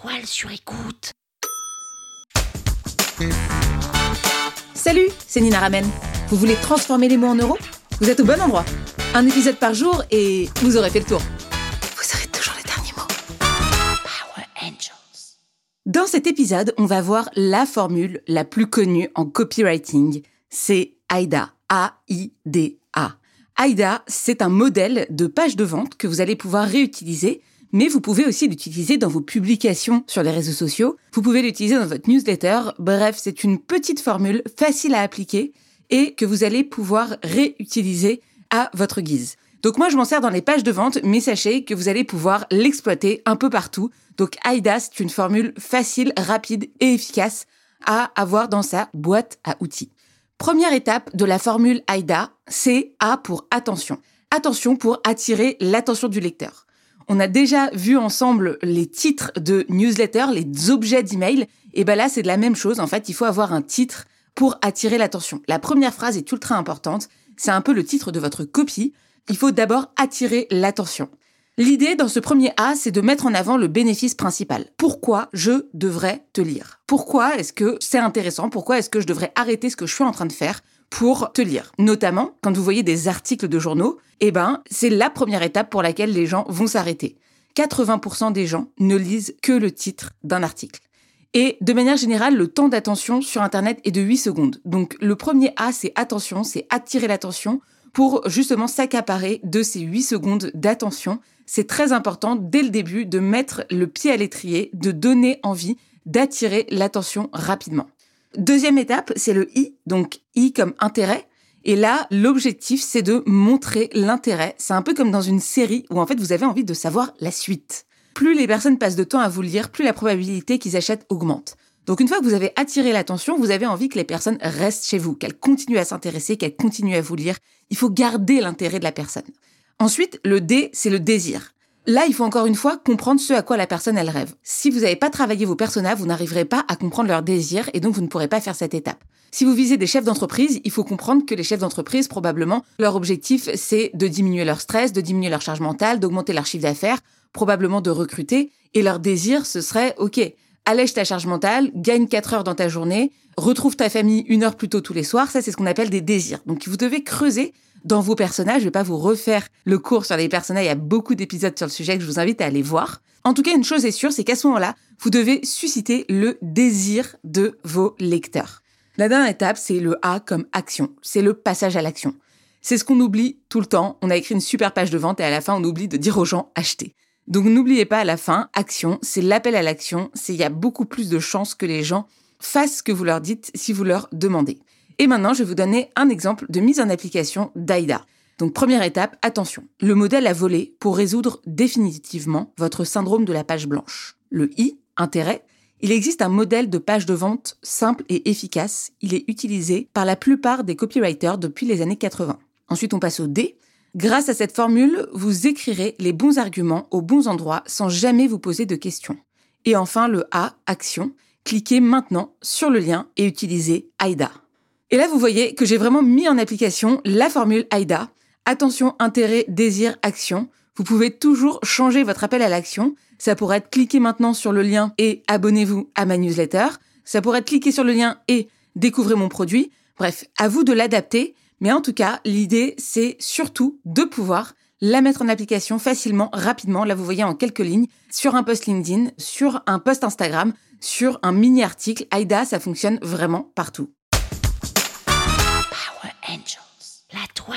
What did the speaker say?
toile sur écoute. Salut, c'est Nina Ramen. Vous voulez transformer les mots en euros? Vous êtes au bon endroit. Un épisode par jour et vous aurez fait le tour. Vous aurez toujours les derniers mots. Power Angels. Dans cet épisode, on va voir la formule la plus connue en copywriting. C'est AIDA. A-I-D-A. AIDA, c'est un modèle de page de vente que vous allez pouvoir réutiliser mais vous pouvez aussi l'utiliser dans vos publications sur les réseaux sociaux, vous pouvez l'utiliser dans votre newsletter, bref, c'est une petite formule facile à appliquer et que vous allez pouvoir réutiliser à votre guise. Donc moi je m'en sers dans les pages de vente, mais sachez que vous allez pouvoir l'exploiter un peu partout. Donc AIDA, c'est une formule facile, rapide et efficace à avoir dans sa boîte à outils. Première étape de la formule AIDA, c'est A pour attention. Attention pour attirer l'attention du lecteur. On a déjà vu ensemble les titres de newsletter, les objets d'email. Et ben là, c'est de la même chose. En fait, il faut avoir un titre pour attirer l'attention. La première phrase est ultra importante. C'est un peu le titre de votre copie. Il faut d'abord attirer l'attention. L'idée dans ce premier A, c'est de mettre en avant le bénéfice principal. Pourquoi je devrais te lire? Pourquoi est-ce que c'est intéressant? Pourquoi est-ce que je devrais arrêter ce que je suis en train de faire? Pour te lire. Notamment, quand vous voyez des articles de journaux, eh ben, c'est la première étape pour laquelle les gens vont s'arrêter. 80% des gens ne lisent que le titre d'un article. Et de manière générale, le temps d'attention sur Internet est de 8 secondes. Donc le premier A, c'est attention, c'est attirer l'attention pour justement s'accaparer de ces 8 secondes d'attention. C'est très important dès le début de mettre le pied à l'étrier, de donner envie, d'attirer l'attention rapidement. Deuxième étape, c'est le I, donc I comme intérêt. Et là, l'objectif, c'est de montrer l'intérêt. C'est un peu comme dans une série où en fait vous avez envie de savoir la suite. Plus les personnes passent de temps à vous lire, plus la probabilité qu'ils achètent augmente. Donc une fois que vous avez attiré l'attention, vous avez envie que les personnes restent chez vous, qu'elles continuent à s'intéresser, qu'elles continuent à vous lire. Il faut garder l'intérêt de la personne. Ensuite, le D, c'est le désir. Là, il faut encore une fois comprendre ce à quoi la personne elle rêve. Si vous n'avez pas travaillé vos personnages, vous n'arriverez pas à comprendre leurs désirs et donc vous ne pourrez pas faire cette étape. Si vous visez des chefs d'entreprise, il faut comprendre que les chefs d'entreprise, probablement, leur objectif, c'est de diminuer leur stress, de diminuer leur charge mentale, d'augmenter leur chiffre d'affaires, probablement de recruter. Et leur désir, ce serait, OK, allège ta charge mentale, gagne 4 heures dans ta journée, retrouve ta famille une heure plus tôt tous les soirs. Ça, c'est ce qu'on appelle des désirs. Donc, vous devez creuser dans vos personnages. Je vais pas vous refaire le cours sur les personnages. Il y a beaucoup d'épisodes sur le sujet que je vous invite à aller voir. En tout cas, une chose est sûre, c'est qu'à ce moment-là, vous devez susciter le désir de vos lecteurs. La dernière étape, c'est le A comme action. C'est le passage à l'action. C'est ce qu'on oublie tout le temps. On a écrit une super page de vente et à la fin, on oublie de dire aux gens acheter. Donc n'oubliez pas à la fin, action, c'est l'appel à l'action. C'est il y a beaucoup plus de chances que les gens fassent ce que vous leur dites si vous leur demandez. Et maintenant, je vais vous donner un exemple de mise en application d'AIDA. Donc première étape, attention. Le modèle a volé pour résoudre définitivement votre syndrome de la page blanche. Le I, intérêt. Il existe un modèle de page de vente simple et efficace. Il est utilisé par la plupart des copywriters depuis les années 80. Ensuite, on passe au D. Grâce à cette formule, vous écrirez les bons arguments aux bons endroits sans jamais vous poser de questions. Et enfin, le A, action. Cliquez maintenant sur le lien et utilisez AIDA. Et là, vous voyez que j'ai vraiment mis en application la formule AIDA. Attention, intérêt, désir, action. Vous pouvez toujours changer votre appel à l'action. Ça pourrait être cliquer maintenant sur le lien et abonnez-vous à ma newsletter. Ça pourrait être cliquer sur le lien et découvrez mon produit. Bref, à vous de l'adapter. Mais en tout cas, l'idée, c'est surtout de pouvoir la mettre en application facilement, rapidement. Là, vous voyez en quelques lignes, sur un post LinkedIn, sur un post Instagram, sur un mini article. AIDA, ça fonctionne vraiment partout.